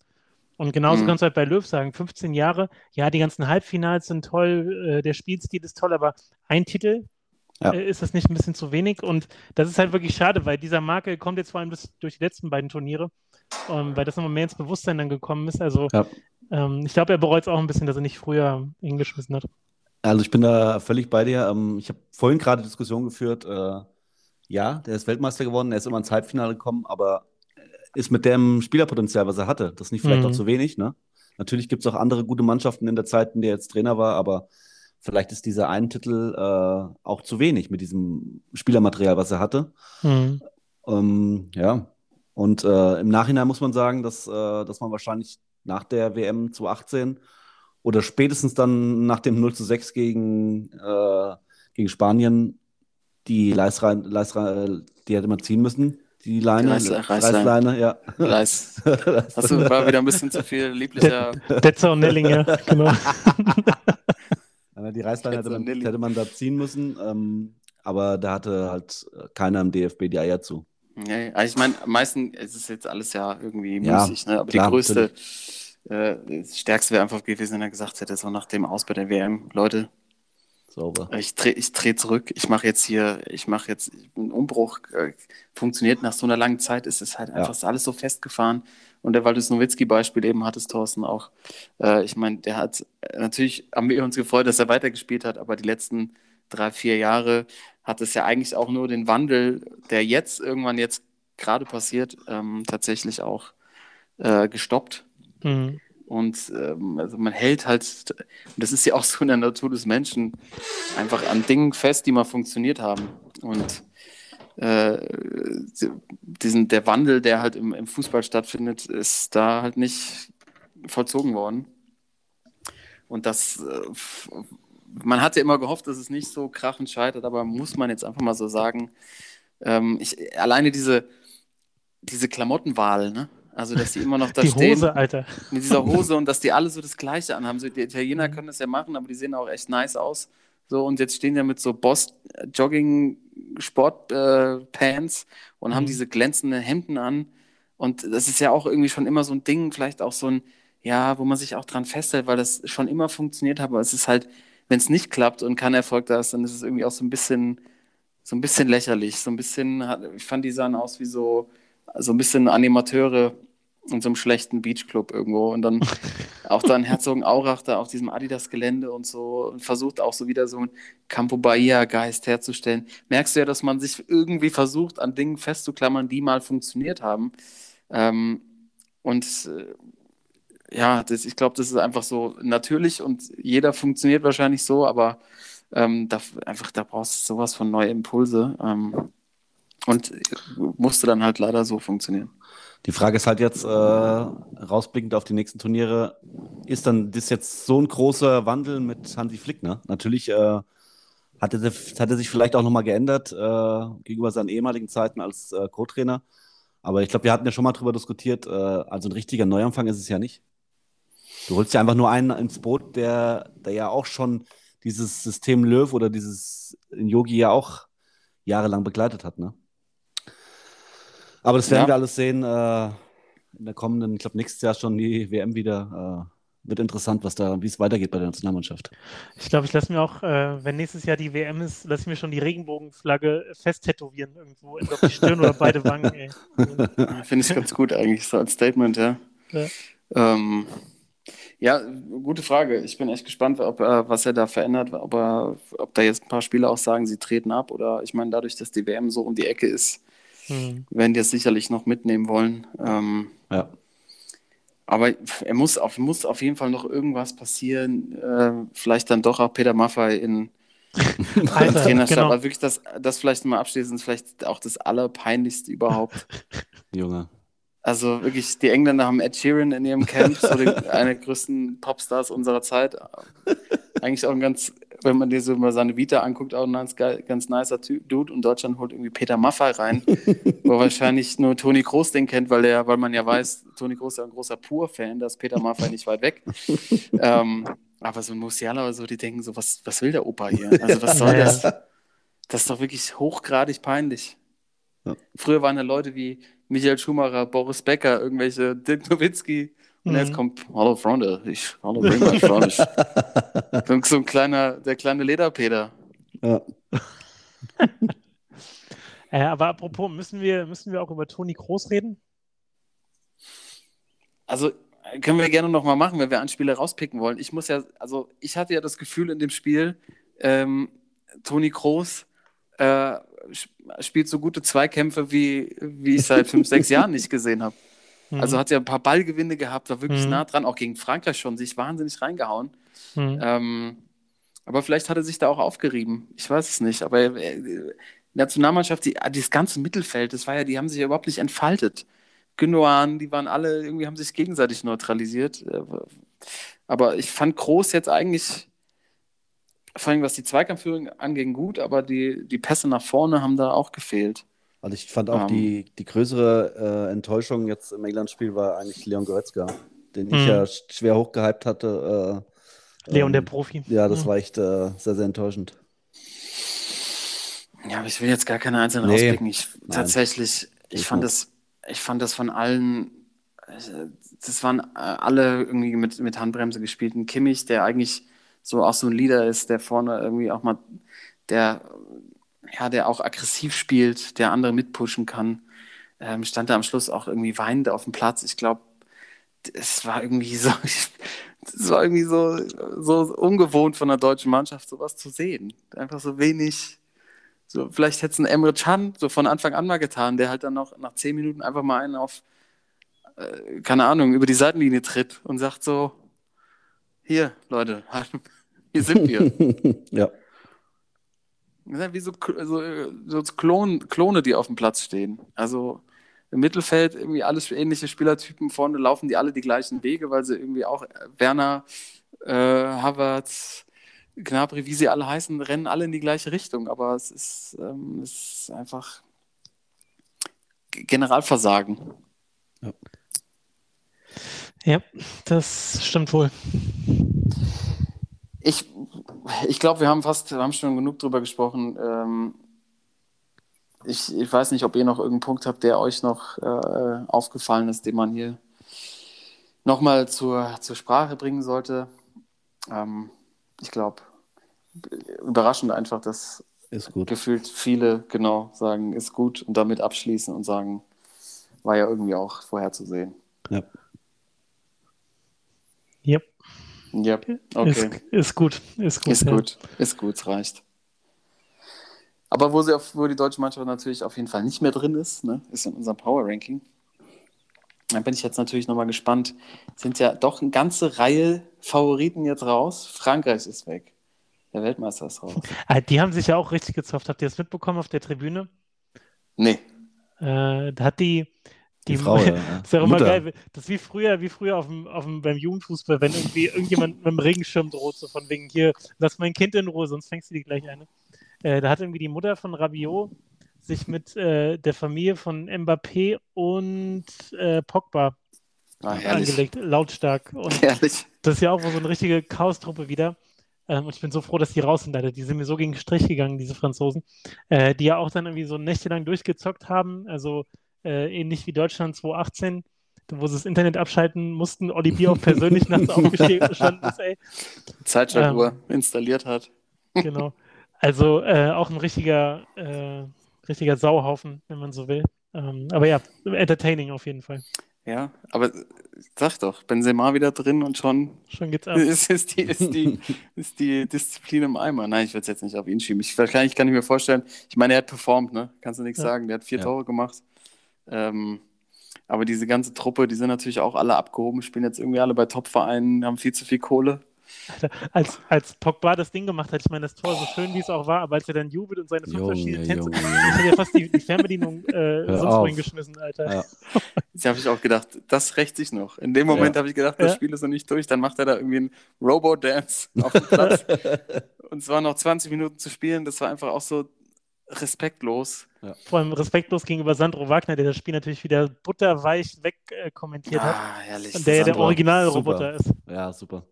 Und genauso mhm. kannst du halt bei Löw sagen, 15 Jahre, ja, die ganzen Halbfinals sind toll, äh, der Spielstil ist toll, aber ein Titel, ja. Äh, ist das nicht ein bisschen zu wenig? Und das ist halt wirklich schade, weil dieser Marke kommt jetzt vor allem durch die letzten beiden Turniere, ähm, weil das nochmal mehr ins Bewusstsein dann gekommen ist. Also ja. Ähm, ich glaube, er bereut es auch ein bisschen, dass er nicht früher hingeschmissen hat. Also ich bin da völlig bei dir. Ähm, ich habe vorhin gerade Diskussion geführt. Äh, ja, der ist Weltmeister geworden, er ist immer ins Halbfinale gekommen, aber ist mit dem Spielerpotenzial, was er hatte, das ist nicht vielleicht mhm. auch zu wenig. Ne? Natürlich gibt es auch andere gute Mannschaften in der Zeit, in der er jetzt Trainer war, aber vielleicht ist dieser ein Titel äh, auch zu wenig mit diesem Spielermaterial, was er hatte. Mhm. Ähm, ja, und äh, im Nachhinein muss man sagen, dass, äh, dass man wahrscheinlich nach der WM zu 18 oder spätestens dann nach dem 0 zu 6 gegen, äh, gegen Spanien die Leisrein, Leisrein, die hätte man ziehen müssen. Die Leine, Reiß- Reißleine. Reißleine, ja. Leis. Hast du, war wieder ein bisschen zu viel lieblicher. Detzer und Nellinger, genau. Ja, Die Reißleine hätte man, Nelly. hätte man da ziehen müssen, ähm, aber da hatte halt keiner im DFB die Eier zu. Nee, also ich meine, am meisten es ist jetzt alles ja irgendwie Ja, müßig, ne? aber klar, die größte, äh, das Stärkste wäre einfach gewesen, wenn er gesagt hätte, so nach dem Aus bei der WM, Leute, Sauber. ich drehe ich dreh zurück, ich mache jetzt hier, ich mache jetzt einen Umbruch, äh, funktioniert nach so einer langen Zeit, ist es halt Ja. einfach alles so festgefahren. Und der Waldes Nowitzki-Beispiel eben hattest, Thorsten, auch. Äh, ich meine, der hat, äh, natürlich haben wir uns gefreut, dass er weitergespielt hat, aber die letzten drei, vier Jahre hat es ja eigentlich auch nur den Wandel, der jetzt irgendwann jetzt gerade passiert, ähm, tatsächlich auch äh, gestoppt. Mhm. Und ähm, also man hält halt, und das ist ja auch so in der Natur des Menschen, einfach an Dingen fest, die mal funktioniert haben. Und äh, diesen, der Wandel, der halt im, im Fußball stattfindet, ist da halt nicht vollzogen worden. Und das, äh, man hatte immer gehofft, dass es nicht so krachend scheitert, aber muss man jetzt einfach mal so sagen, ähm, ich, alleine diese, diese Klamottenwahl, ne? Also, dass die immer noch da Die stehen Hose, Alter. mit dieser Hose und dass die alle so das Gleiche anhaben. So, die Italiener können das ja machen, aber die sehen auch echt nice aus. So, und jetzt stehen ja mit so Boss äh, und haben Mhm. diese glänzenden Hemden an. Und das ist ja auch irgendwie schon immer so ein Ding, vielleicht auch so ein, ja, wo man sich auch dran festhält, weil das schon immer funktioniert hat. Aber es ist halt, wenn es nicht klappt und kein Erfolg da ist, dann ist es irgendwie auch so ein bisschen, so ein bisschen lächerlich. So ein bisschen, ich fand, die sahen aus wie so, so ein bisschen Animateure in so einem schlechten Beachclub irgendwo. Und dann auch dann Herzogenaurach da auf diesem Adidas-Gelände und so und versucht auch so wieder so einen Campo Bahia-Geist herzustellen. Merkst du ja, dass man sich irgendwie versucht, an Dingen festzuklammern, die mal funktioniert haben. Ähm, und äh, ja, das, ich glaube, das ist einfach so natürlich und jeder funktioniert wahrscheinlich so, aber ähm, da, einfach, da brauchst du sowas von neue Impulse. Ähm, und musste dann halt leider so funktionieren. Die Frage ist halt jetzt, äh, rausblickend auf die nächsten Turniere, ist dann das jetzt so ein großer Wandel mit Hansi Flick, ne? Natürlich äh, hat, er, hat er sich vielleicht auch nochmal geändert äh, gegenüber seinen ehemaligen Zeiten als äh, Co-Trainer. Aber ich glaube, wir hatten ja schon mal drüber diskutiert, äh, also ein richtiger Neuanfang ist es ja nicht. Du holst ja einfach nur einen ins Boot, der, der ja auch schon dieses System Löw oder dieses Yogi ja auch jahrelang begleitet hat, ne? Aber das werden Ja. wir alles sehen äh, in der kommenden, ich glaube, nächstes Jahr schon die WM wieder. Äh, wird interessant, was da, wie es weitergeht bei der Nationalmannschaft. Ich glaube, ich lasse mir auch, äh, wenn nächstes Jahr die WM ist, lasse ich mir schon die Regenbogenflagge fest tätowieren irgendwo, auf die Stirn oder beide Wangen. Finde ich ganz gut eigentlich, so als Statement, ja. Ja. Ähm, ja, gute Frage. Ich bin echt gespannt, ob, äh, was er da verändert, ob, er, ob da jetzt ein paar Spieler auch sagen, sie treten ab oder ich meine, dadurch, dass die WM so um die Ecke ist, Hm. werden die es sicherlich noch mitnehmen wollen. Ähm, Ja. aber er muss auf, muss auf jeden Fall noch irgendwas passieren. Äh, vielleicht dann doch auch Peter Maffay in, Alter, Trainerstab. genau. Aber wirklich das, das vielleicht mal abschließend, vielleicht auch das Allerpeinlichste überhaupt. Junge. Also wirklich, die Engländer haben Ed Sheeran in ihrem Camp, so den, einer der größten Popstars unserer Zeit. Eigentlich auch ein ganz, wenn man dir so mal seine Vita anguckt, auch ein ganz, ganz nicer Dude. Und Deutschland holt irgendwie Peter Maffay rein, wo wahrscheinlich nur Toni Kroos den kennt, weil, der, weil man ja weiß, Toni Kroos ist ja ein großer Pur-Fan, da ist Peter Maffay nicht weit weg. ähm, aber so ein Musiala oder so, die denken so, was, was will der Opa hier? Also was soll das? Das ist doch wirklich hochgradig peinlich. Ja. Früher waren da Leute wie Michael Schumacher, Boris Becker, irgendwelche Dirk Nowitzki. Und Mhm. jetzt kommt, hallo Freunde, ich, hallo mich. so, ein kleiner, der kleine Lederpeter. Ja. Äh, aber apropos, müssen wir, müssen wir auch über Toni Kroos reden? Also können wir gerne noch mal machen, wenn wir einen Spieler rauspicken wollen. Ich muss ja, also ich hatte ja das Gefühl in dem Spiel, ähm, Toni Kroos äh, spielt so gute Zweikämpfe, wie, wie ich seit fünf, sechs Jahren nicht gesehen habe. Hm. Also hat ja ein paar Ballgewinne gehabt, war wirklich Mhm. nah dran, auch gegen Frankreich schon, sich wahnsinnig reingehauen. Hm. Ähm, Aber vielleicht hat er sich da auch aufgerieben. Ich weiß es nicht. Aber äh, Nationalmannschaft, die, das ganze Mittelfeld, das war ja, die haben sich ja überhaupt nicht entfaltet. Gündogan, die waren alle, irgendwie haben sich gegenseitig neutralisiert. Äh, Aber ich fand Groß jetzt eigentlich, vor allem was die Zweikampfführung anging, gut, aber die, die Pässe nach vorne haben da auch gefehlt. Also ich fand auch Ähm. die, die größere äh, Enttäuschung jetzt im England-Spiel war eigentlich Leon Goretzka, den ich Mhm. ja sch- schwer hochgehypt hatte. Äh, Leon, ähm, der Profi. Ja, das Mhm. war echt äh, sehr, sehr enttäuschend. Ja, aber ich will jetzt gar keine einzelnen Nee. rauspicken. Ich tatsächlich, ich fand das, ich fand das von allen, äh, das waren äh, alle irgendwie mit, mit Handbremse gespielt. Ein Kimmich, der eigentlich so auch so ein Leader ist, der vorne irgendwie auch mal, der, ja, der auch aggressiv spielt, der andere mitpushen kann, ähm, stand da am Schluss auch irgendwie weinend auf dem Platz. Ich glaube, es war irgendwie so, es war irgendwie so, so ungewohnt von der deutschen Mannschaft, sowas zu sehen. Einfach so wenig. So, vielleicht hätte es ein Emre Can so von Anfang an mal getan, der halt dann noch nach zehn Minuten einfach mal einen auf, äh, keine Ahnung, über die Seitenlinie tritt und sagt so, hier, Leute, hier sind wir. ja. Das sind wie so, so, so Klon, Klone, die auf dem Platz stehen. Also im Mittelfeld irgendwie alles ähnliche Spielertypen, vorne laufen die alle die gleichen Wege, weil sie irgendwie auch Werner, äh, Havertz, Gnabry, wie sie alle heißen, rennen alle in die gleiche Richtung. Aber es ist, ähm, es ist einfach Generalversagen. Ja, das stimmt wohl. Ich, ich glaube, wir haben fast, wir haben schon genug drüber gesprochen. Ähm, ich, ich weiß nicht, ob ihr noch irgendeinen Punkt habt, der euch noch äh, aufgefallen ist, den man hier nochmal zur, zur Sprache bringen sollte. Ähm, ich glaube, überraschend einfach, dass Ist gut. gefühlt viele genau sagen, ist gut und damit abschließen und sagen, war ja irgendwie auch vorherzusehen. Ja. Yep. Ja, okay. Ist, ist gut. Ist gut. Ist ja. gut, ist gut, es reicht. Aber wo, sie auf, wo die deutsche Mannschaft natürlich auf jeden Fall nicht mehr drin ist, ne, ist in unserem Power Ranking. Da bin ich jetzt natürlich nochmal gespannt. Sind ja doch eine ganze Reihe Favoriten jetzt raus. Frankreich ist weg. Der Weltmeister ist raus. Ah, Die haben sich ja auch richtig gezofft. Habt ihr das mitbekommen auf der Tribüne? Nee. Äh, da hat die, Die Frau, ja. ist ja auch immer geil. Das ist wie früher, wie früher auf dem, auf dem, beim Jugendfußball, wenn irgendwie irgendjemand mit dem Regenschirm droht, so von wegen hier, lass mein Kind in Ruhe, sonst fängst du die gleich eine. Äh, da hat irgendwie die Mutter von Rabiot sich mit äh, der Familie von Mbappé und äh, Pogba Ah, angelegt, lautstark. Und Herrlich. das ist ja auch so eine richtige Chaostruppe wieder. Ähm, und ich bin so froh, dass die raus sind, leider. Die sind mir so gegen den Strich gegangen, diese Franzosen. Äh, die ja auch dann irgendwie so nächtelang durchgezockt haben. Also äh, ähnlich wie Deutschland 2018, wo sie das Internet abschalten mussten. Oli Bier auch persönlich nachts aufgestanden ist, ey. Zeitschaltuhr Ähm. installiert hat. Genau. Also äh, auch ein richtiger, äh, richtiger Sauhaufen, wenn man so will. Ähm, aber ja, entertaining auf jeden Fall. Ja, aber sag doch, Benzema wieder drin und schon Schon geht's ab. ist, ist, die, ist, die, ist die Disziplin im Eimer. Nein, ich würde es jetzt nicht auf ihn schieben. Ich, wahrscheinlich kann ich mir vorstellen, ich meine, er hat performt, ne? Kannst du nichts Ja. sagen. Der hat vier Ja. Tore gemacht. Ähm, aber diese ganze Truppe, die sind natürlich auch alle abgehoben, spielen jetzt irgendwie alle bei Top-Vereinen, haben viel zu viel Kohle. Als, als Pogba das Ding gemacht hat, ich meine, das Tor so schön, wie es auch war, aber als er dann jubelt und seine fünf Junge, verschiedenen Tänze, Junge, ich hätte ja fast die, die Fernbedienung äh, sonst wohin geschmissen, Alter. Ja. Jetzt habe ich auch gedacht, das rächt sich noch. In dem Moment Ja. habe ich gedacht, das Ja. Spiel ist noch nicht durch. Dann macht er da irgendwie einen Robo-Dance auf dem Platz. und es waren noch 20 Minuten zu spielen. Das war einfach auch so respektlos. Vor allem respektlos gegenüber Sandro Wagner, der das Spiel natürlich wieder butterweich wegkommentiert äh, kommentiert hat. Ah, herrlich. Und der ja der Originalroboter ist. ja, super.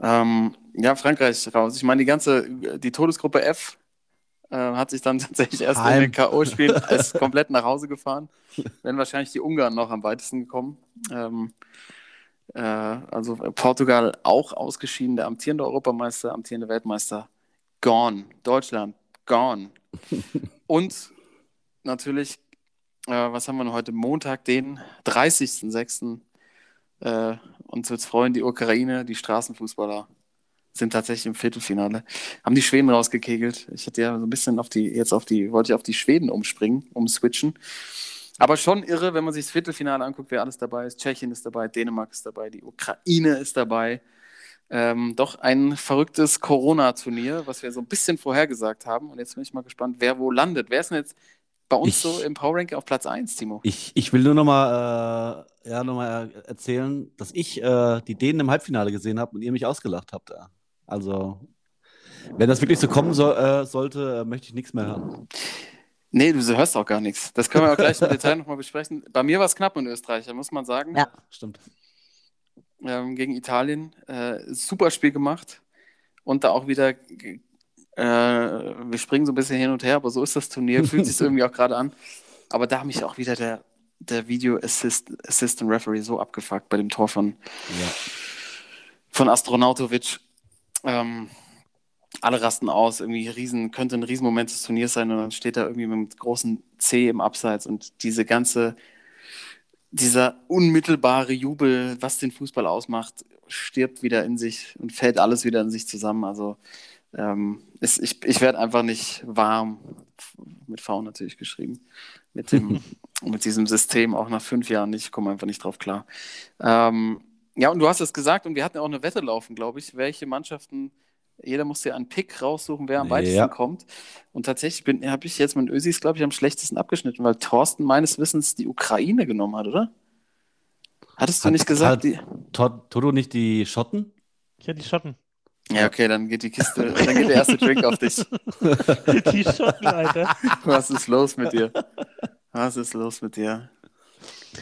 Ähm, ja, Frankreich raus. Ich meine, die ganze, die Todesgruppe F äh, hat sich dann tatsächlich erst in Heim. den K.O.-Spielen als komplett nach Hause gefahren. Wären wahrscheinlich die Ungarn noch am weitesten gekommen. Ähm, äh, also Portugal auch ausgeschieden, der amtierende Europameister, amtierende Weltmeister, gone. Deutschland, gone. Und natürlich, äh, was haben wir noch heute? Montag, den 30.06. Äh, uns wird es freuen, die Ukraine, die Straßenfußballer sind tatsächlich im Viertelfinale. Haben die Schweden rausgekegelt. Ich hätte ja so ein bisschen auf die, jetzt auf die, wollte ich auf die Schweden umspringen, umswitchen. Aber schon irre, wenn man sich das Viertelfinale anguckt, wer alles dabei ist. Tschechien ist dabei, Dänemark ist dabei, die Ukraine ist dabei. Ähm, doch ein verrücktes Corona-Turnier, was wir so ein bisschen vorhergesagt haben. Und jetzt bin ich mal gespannt, wer wo landet. Wer ist denn jetzt bei uns Ich- so im Power Ranking auf Platz 1, Timo? Ich, ich will nur nochmal äh, ja, noch mal erzählen, dass ich äh, die Dänen im Halbfinale gesehen habe und ihr mich ausgelacht habt. Ja. Also, wenn das wirklich so kommen soll, äh, sollte, äh, möchte ich nichts mehr hören. Nee, du hörst auch gar nichts. Das können wir auch gleich im Detail nochmal besprechen. Bei mir war es knapp in Österreich, da muss man sagen. Ja, stimmt. Ähm, gegen Italien. Äh, super Spiel gemacht. Und da auch wieder, äh, wir springen so ein bisschen hin und her, aber so ist das Turnier, fühlt sich irgendwie auch gerade an. Aber da hat mich auch wieder der, der Video Assist, Assistant Referee so abgefuckt bei dem Tor von, Ja. von Astronautovic. Ähm, alle rasten aus, irgendwie riesen, könnte ein Riesenmoment des Turniers sein und dann steht er irgendwie mit einem großen C im Abseits und diese ganze, dieser unmittelbare Jubel, was den Fußball ausmacht, stirbt wieder in sich und fällt alles wieder in sich zusammen. Also ähm, ist, ich, ich werde einfach nicht warm, mit V natürlich geschrieben, mit, dem, mit diesem System auch nach fünf Jahren nicht, ich komme einfach nicht drauf klar. Ähm, ja, und du hast es gesagt und wir hatten auch eine Wette laufen, glaube ich, welche Mannschaften, jeder muss ja einen Pick raussuchen, wer am Ja. weitesten kommt. Und tatsächlich habe ich jetzt mit Ösis, glaube ich, am schlechtesten abgeschnitten, weil Thorsten meines Wissens die Ukraine genommen hat, oder? Hattest du Hat- nicht gesagt? hat- Die... Tod- Toto nicht die Schotten? Ich hätte die Schotten. Ja, okay, dann geht die Kiste, dann geht der erste Drink auf dich. Die Schotten, Alter. Was ist los mit dir? Was ist los mit dir?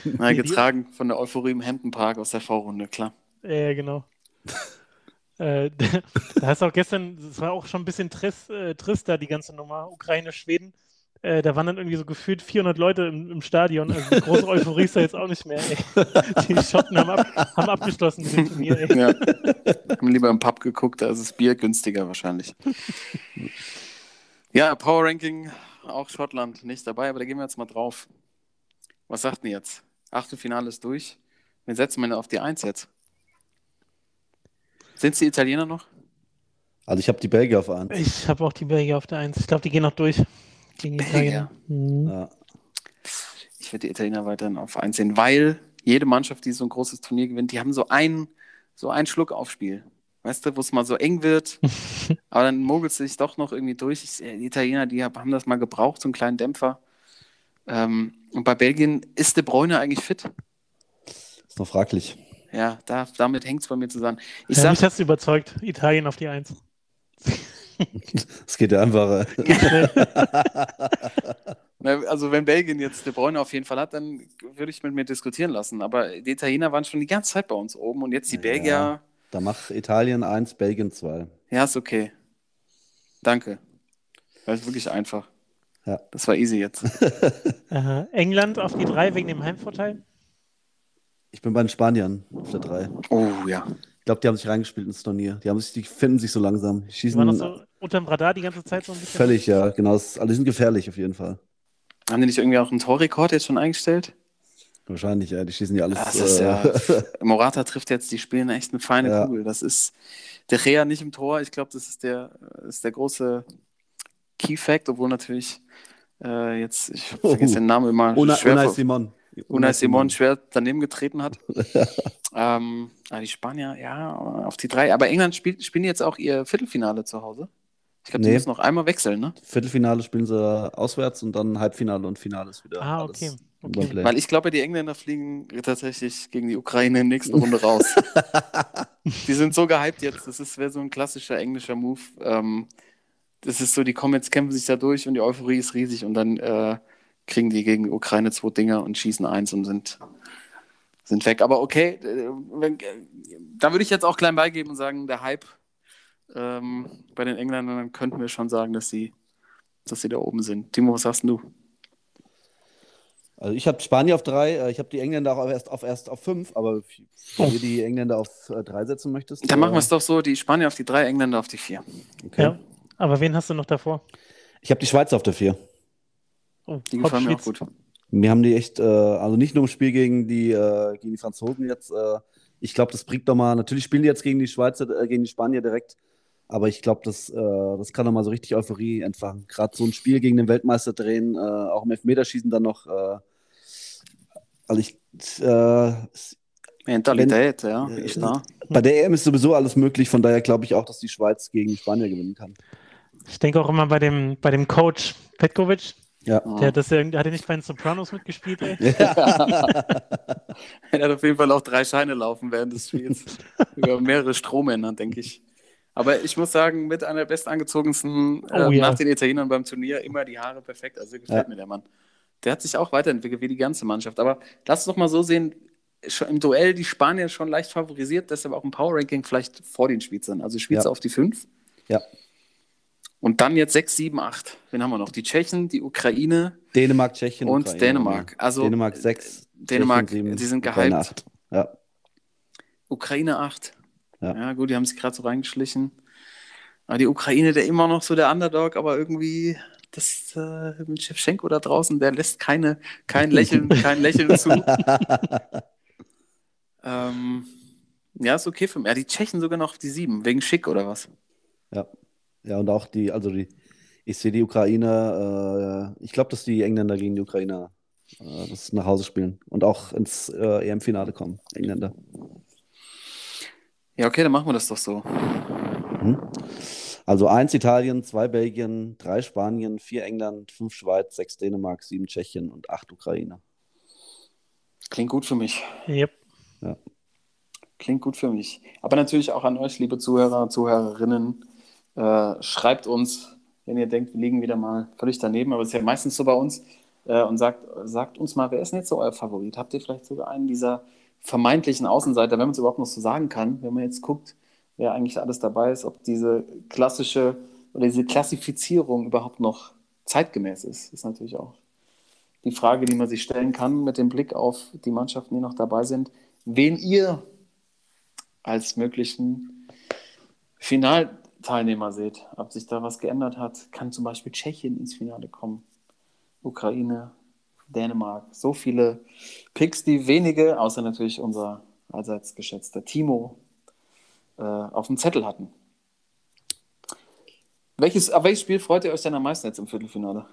Na, getragen von der Euphorie im Hampton Park aus der Vorrunde, klar. Ja, genau. Äh, da hast du auch gestern, das war auch schon ein bisschen trist, äh, trist da, die ganze Nummer, Ukraine, Schweden. Äh, da waren dann irgendwie so gefühlt 400 Leute im, im Stadion. Also die große Euphorie ist da jetzt auch nicht mehr. Ey. Die Schotten haben, ab, haben abgeschlossen mit dem Turnier. Ey. Ja. Haben lieber im Pub geguckt, da ist das Bier günstiger wahrscheinlich. Ja, Power Ranking, auch Schottland nicht dabei, aber da gehen wir jetzt mal drauf. Was sagt denn jetzt? Achtelfinale ist durch. Wen setzen wir denn auf die Eins jetzt? Sind es die Italiener noch? Also ich habe die Belgier auf 1. Ich habe auch die Belgier auf der Eins. Ich glaube, die gehen noch durch. Gegen Belgier. Mhm. Ja. Ich werde die Italiener weiterhin auf eins sehen, weil jede Mannschaft, die so ein großes Turnier gewinnt, die haben so einen, so einen Schluck Aufspiel. Weißt du, wo es mal so eng wird, aber dann mogelt es sich doch noch irgendwie durch. Ich, äh, die Italiener, die hab- haben das mal gebraucht, so einen kleinen Dämpfer. Ähm, und bei Belgien ist De Bruyne eigentlich fit. Ist noch fraglich. Ja, da, damit hängt es bei mir zusammen. Ich Ja, sag, mich hast du überzeugt. Italien auf die Eins. Es geht ja einfacher. also wenn Belgien jetzt De Bruyne auf jeden Fall hat, dann würde ich mit mir diskutieren lassen. Aber die Italiener waren schon die ganze Zeit bei uns oben und jetzt die Ja. Belgier. Da mach Italien 1, Belgien 2. Ja, ist okay. Danke. Das ist wirklich einfach. Ja. Das war easy jetzt. Aha. England auf die Drei wegen dem Heimvorteil. Ich bin bei den Spaniern auf der 3. Oh ja. Ich glaube, die haben sich reingespielt ins Turnier. Die, haben sich, die finden sich so langsam. Die Die schießen waren noch so unterm Radar die ganze Zeit so ein bisschen. völlig, ja. Genau. es- Also die sind gefährlich auf jeden Fall. Haben die nicht irgendwie auch einen Torrekord jetzt schon eingestellt? Wahrscheinlich, ja. Die schießen ja alles. Das ist äh, ja. Morata trifft jetzt, die spielen echt eine feine Ja. Kugel. Das ist der Rea nicht im Tor. Ich glaube, das ist der, ist der große Key Fact, obwohl natürlich äh, jetzt, ich vergesse den Namen immer. Una, schwer Unai vor- Simon. Unai Simon schwer daneben getreten hat. ähm, aber die Spanier, ja, auf die drei. Aber England spielt, spielen jetzt auch ihr Viertelfinale zu Hause. Ich glaube, die Nee. müssen noch einmal wechseln, ne? Viertelfinale spielen sie auswärts und dann Halbfinale und Finale ist wieder. Ah, alles okay. okay. Weil ich glaube, die Engländer fliegen tatsächlich gegen die Ukraine in der nächsten Runde raus. die sind so gehypt jetzt. Das wäre so ein klassischer englischer Move. Ähm, das ist so, die kommen jetzt, kämpfen sich da durch und die Euphorie ist riesig und dann äh, kriegen die gegen Ukraine zwei Dinger und schießen eins und sind, sind weg. Aber okay, äh, wenn, äh, da würde ich jetzt auch klein beigeben und sagen, der Hype ähm, bei den Engländern, dann könnten wir schon sagen, dass sie, dass sie da oben sind. Timo, was sagst du? Also ich habe Spanier auf 3, ich habe die Engländer auch erst auf, erst auf 5, aber wenn du die Engländer auf 3 setzen möchtest. Dann machen wir äh, es doch so, die Spanier auf die drei, Engländer auf die vier. Okay. Ja. Aber wen hast du noch davor? Ich habe die Schweiz auf der 4. Oh, Die gefallen mir auch gut. Wir haben die echt, äh, also nicht nur im Spiel gegen die, äh, gegen die Franzosen jetzt. Äh, ich glaube, das bringt nochmal, natürlich spielen die jetzt gegen die Schweizer, äh, gegen die Spanier direkt, aber ich glaube, das, äh, das kann nochmal so richtig Euphorie entfachen. Gerade so ein Spiel gegen den Weltmeister drehen, äh, auch im Elfmeterschießen dann noch. Äh, also ich, äh, Mentalität, ja, wie ich da. Bei der EM ist sowieso alles möglich, von daher glaube ich auch, dass die Schweiz gegen Spanier gewinnen kann. Ich denke auch immer bei dem, bei dem Coach Petkovic, Ja. der hat das ja, irgendwie- hat er nicht bei den Sopranos mitgespielt, ey? Er hat auf jeden Fall auch drei Scheine laufen während des Spiels. Über mehrere Strohmänner, denke ich. Aber ich muss sagen, mit einer der bestangezogensten äh, Oh, ja. nach den Italienern beim Turnier immer die Haare perfekt. Also gefällt Ja. mir der Mann. Der hat sich auch weiterentwickelt wie die ganze Mannschaft. Aber lass es doch mal so sehen, schon im Duell die Spanier schon leicht favorisiert, deshalb auch im Power Ranking vielleicht vor den Schweizern. Also Schweizer Ja. auf die 5. Ja. Und dann jetzt 6, 7, 8. Wen haben wir noch? Die Tschechen, die Ukraine Dänemark, Tschechien, und Ukraine. Dänemark. Also Dänemark 6. Dänemark, die sind gehypt. Ja. Ukraine 8. Ja. Ja, gut, die haben sich gerade so reingeschlichen. Aber die Ukraine, der immer noch so der Underdog, aber irgendwie das äh, mit Shevchenko da draußen, der lässt keine, kein Lächeln, kein Lächeln zu. ähm, ja, ist okay für mich. Ja, die Tschechen sogar noch die 7, wegen Schick oder was? Ja. Ja, und auch die, also die, ich sehe die Ukrainer, äh, ich glaube, dass die Engländer gegen die Ukrainer äh, das nach Hause spielen und auch ins äh, EM-Finale kommen, Engländer. Ja, okay, dann machen wir das doch so. Mhm. Also eins Italien, zwei Belgien, drei Spanien, vier England, fünf Schweiz, sechs Dänemark, sieben Tschechien und acht Ukraine. Klingt gut für mich. Yep. Klingt gut für mich. Aber natürlich auch an euch, liebe Zuhörer, Zuhörerinnen. Äh, schreibt uns, wenn ihr denkt, wir liegen wieder mal völlig daneben, aber es ist ja meistens so bei uns. Äh, und sagt, sagt uns mal, wer ist denn jetzt so euer Favorit? Habt ihr vielleicht sogar einen dieser vermeintlichen Außenseiter, wenn man es überhaupt noch so sagen kann, wenn man jetzt guckt, wer eigentlich alles dabei ist, ob diese klassische oder diese Klassifizierung überhaupt noch zeitgemäß ist, ist natürlich auch die Frage, die man sich stellen kann mit dem Blick auf die Mannschaften, die noch dabei sind. Wen ihr als möglichen Finalteilnehmer seht, ob sich da was geändert hat, kann zum Beispiel Tschechien ins Finale kommen, Ukraine, Dänemark. So viele Picks, die wenige, außer natürlich unser allseits geschätzter Timo, äh, auf dem Zettel hatten. Welches, auf welches Spiel freut ihr euch denn am meisten jetzt im Viertelfinale?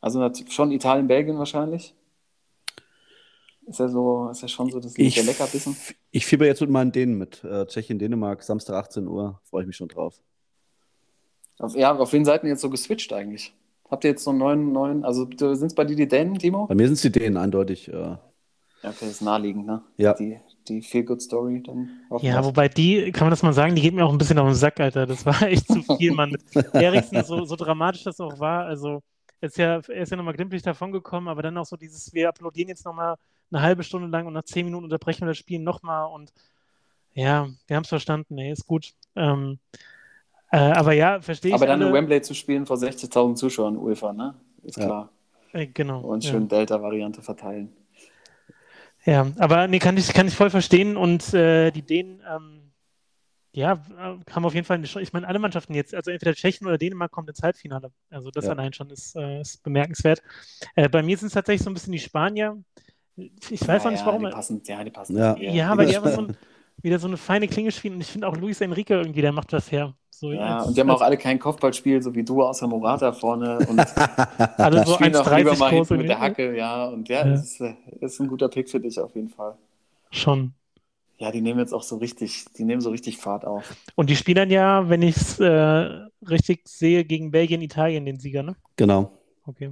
Also schon Italien, Belgien wahrscheinlich. Ist ja so, ist ja schon so das Ich, der Leckerbissen. ich fieber jetzt mit meinen Dänen mit. Äh, Tschechien, Dänemark, Samstag 18 Uhr, freue ich mich schon drauf. Auf, ja, auf wen seid ihr jetzt so geswitcht eigentlich? Habt ihr jetzt so einen neuen, neuen, also sind es bei dir die Dänen, Timo? Bei mir sind es die Dänen eindeutig. Äh, Ja, okay, das ist naheliegend, ne? Ja. Die, die Feel-Good-Story dann. Ja, wir. wobei die, kann man das mal sagen, die geht mir auch ein bisschen auf den Sack, Alter. Das war echt zu viel, Mann. Eriksen, so, so dramatisch das auch war. Also, er ist ja, er ist ja nochmal glimpflich davongekommen, aber dann auch so dieses, wir applaudieren jetzt nochmal eine halbe Stunde lang und nach zehn Minuten unterbrechen wir das Spiel nochmal und ja, wir haben es verstanden, ey, ist gut. Ähm, äh, aber ja, verstehe ich. Aber dann in alle, Wembley zu spielen vor 60.000 Zuschauern, UEFA, ne? Ist Ja. klar. äh, genau. Und ja. schön Delta-Variante verteilen. Ja, aber nee, kann ich, kann ich voll verstehen. Und äh, die Dänen, ähm, ja, haben auf jeden Fall. Ich meine, alle Mannschaften jetzt, also entweder Tschechien oder Dänemark kommt ins Halbfinale. Also das Ja. allein schon ist, äh, ist bemerkenswert. Äh, bei mir sind es tatsächlich so ein bisschen die Spanier. Ich weiß auch nicht, warum. Die passen, ja, die passen. Ja. Ja, aber die haben so ein, wieder so eine feine Klinge spielen. Und ich finde auch Luis Enrique irgendwie, der macht das her. So Ja, als- und die haben auch alle kein Kopfballspiel, so wie du, außer Morata vorne. Und alle so spielen auch lieber 1,30 mal groß. hinten mit der. Hacke, ja. Und ja, Ja. Ist, äh, ist ein guter Pick für dich auf jeden Fall. Schon. Ja, die nehmen jetzt auch so richtig, die nehmen so richtig Fahrt auf. Und die spielen dann ja, wenn ich es äh, richtig sehe, gegen Belgien, Italien den Sieger, ne? genau. Okay.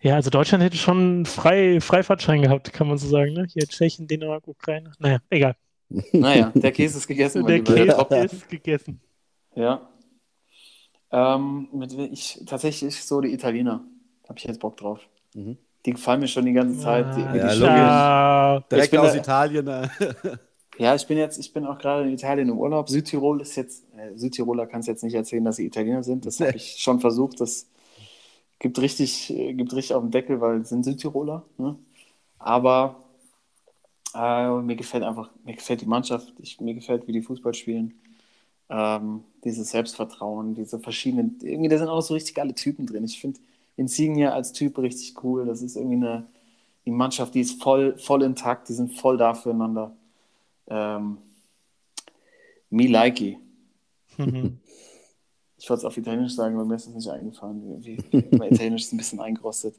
Ja, also Deutschland hätte schon frei, Freifahrtschein gehabt, kann man so sagen, ne? Hier Tschechien, Dänemark, Ukraine. Naja, egal. Naja, der Käse ist gegessen. Der. Käse ist gegessen. Ja. Ähm, mit, ich, tatsächlich so die Italiener. Habe ich jetzt Bock drauf. Mhm. Die gefallen mir schon die ganze Zeit. Die, Ah, wie ja, die ja, Direkt bin aus da- Italien. Äh. Ja, ich bin jetzt, ich bin auch gerade in Italien im Urlaub. Südtirol ist jetzt, äh, Südtiroler kannst jetzt nicht erzählen, dass sie Italiener sind. Das habe ich schon versucht. Das gibt richtig, äh, gibt richtig auf den Deckel, weil es sind Südtiroler. Ne? Aber äh, mir gefällt einfach, mir gefällt die Mannschaft, ich, mir gefällt, wie die Fußball spielen. Ähm, dieses Selbstvertrauen, diese verschiedenen, irgendwie, da sind auch so richtig geile Typen drin. Ich finde Insignia als Typ richtig cool. Das ist irgendwie eine, die Mannschaft, die ist voll, voll intakt, die sind voll da füreinander. Ähm, me likey. Mhm. Ich wollte es auf Italienisch sagen, aber mir ist es nicht eingefallen. Wie, wie, mein Italienisch ist ein bisschen eingerostet.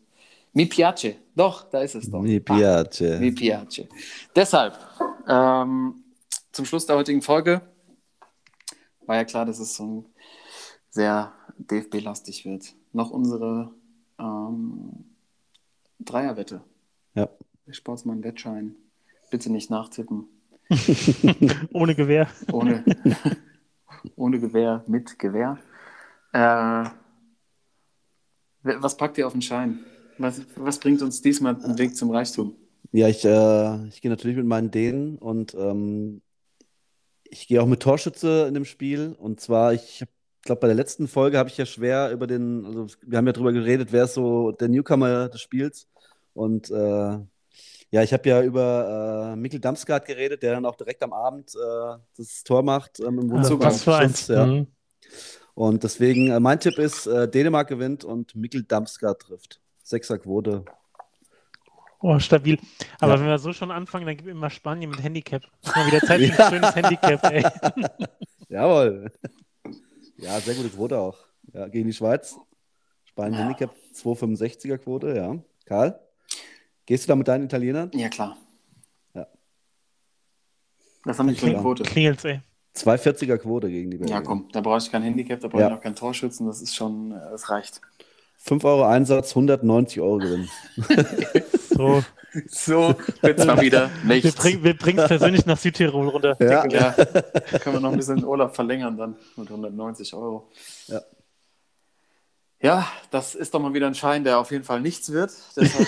Mi piace. Doch, da ist es doch. Mi Ah, piace. mi piace. Deshalb, ähm, zum Schluss der heutigen Folge war ja klar, dass es so ein sehr DFB-lastig wird. Noch unsere ähm, Dreierwette. Ja. Sportsmann-Wettschein. Bitte nicht nachtippen. Ohne Gewehr. Ohne, ohne Gewehr, mit Gewehr. Äh, was packt ihr auf den Schein? Was, was bringt uns diesmal den Weg zum Reichtum? Ja, ich, äh, ich gehe natürlich mit meinen Dänen und ähm, ich gehe auch mit Torschütze in dem Spiel. Und zwar, ich glaube, bei der letzten Folge habe ich ja schwer über den, also wir haben ja drüber geredet, wer ist so der Newcomer des Spiels. Und äh, ja, ich habe ja über äh, Mikkel Damsgaard geredet, der dann auch direkt am Abend äh, das Tor macht ähm, im Also, Wunderbar. was für eins. Ja. Mhm. Und deswegen, äh, mein Tipp ist, äh, Dänemark gewinnt und Mikkel Damsgaard trifft. Sechserquote. Oh, stabil. Aber Ja. wenn wir so schon anfangen, dann gib immer Spanien mit Handicap. Mal wieder Zeit für ein schönes Handicap, ey. Jawohl. Ja, sehr gute Quote auch. Ja, gegen die Schweiz. Spanien Handicap 2,65er Quote, ja. Karl, gehst du da mit deinen Italienern? Ja, klar. Ja. Das haben wir für eine Quote. Klingelt's, ey. 2,40er Quote gegen die Belgier. Ja, komm, da brauche ich kein Handicap, da brauche ich Ja. auch keinen Torschützen, das ist schon, äh, das reicht. 5 Euro Einsatz, 190 Euro Gewinn. So, So wird's mal wieder wir, nichts. bring, wir bringen es persönlich nach Südtirol runter. Ja. Ja, können wir noch ein bisschen den Urlaub verlängern dann mit 190 Euro. Ja. Ja, das ist doch mal wieder ein Schein, der auf jeden Fall nichts wird. Deshalb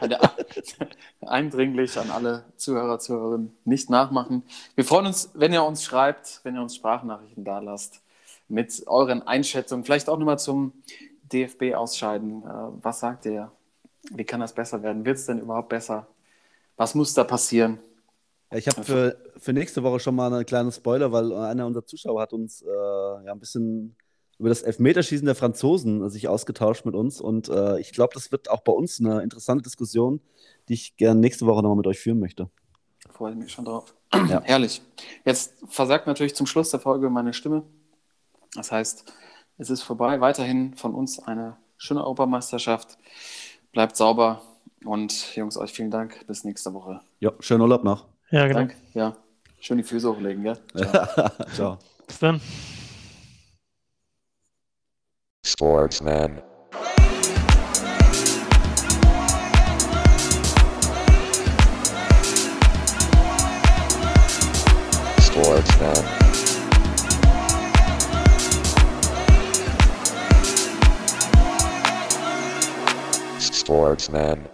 eindringlich an alle Zuhörer, Zuhörerinnen nicht nachmachen. Wir freuen uns, wenn ihr uns schreibt, wenn ihr uns Sprachnachrichten da lasst mit euren Einschätzungen. Vielleicht auch nochmal zum DFB-Ausscheiden. Äh, Was sagt ihr? Wie kann das besser werden? Wird es denn überhaupt besser? Was muss da passieren? Ja, ich habe für, für nächste Woche schon mal einen kleinen Spoiler, weil einer unserer Zuschauer hat uns äh, ja, ein bisschen über das Elfmeterschießen der Franzosen sich ausgetauscht mit uns. Und äh, ich glaube, das wird auch bei uns eine interessante Diskussion, die ich gerne nächste Woche nochmal mit euch führen möchte. Freue ich mich schon drauf. Ja. Herrlich. Jetzt versagt natürlich zum Schluss der Folge meine Stimme. Das heißt, es ist vorbei. Weiterhin von uns eine schöne Europameisterschaft. Bleibt sauber und Jungs, euch vielen Dank. Bis nächste Woche. Ja, schönen Urlaub noch. Ja, genau. Danke. Ja, schön die Füße hochlegen, gell? Ciao. Ciao. Bis dann. Sportsman. Sportsman. Sportsman.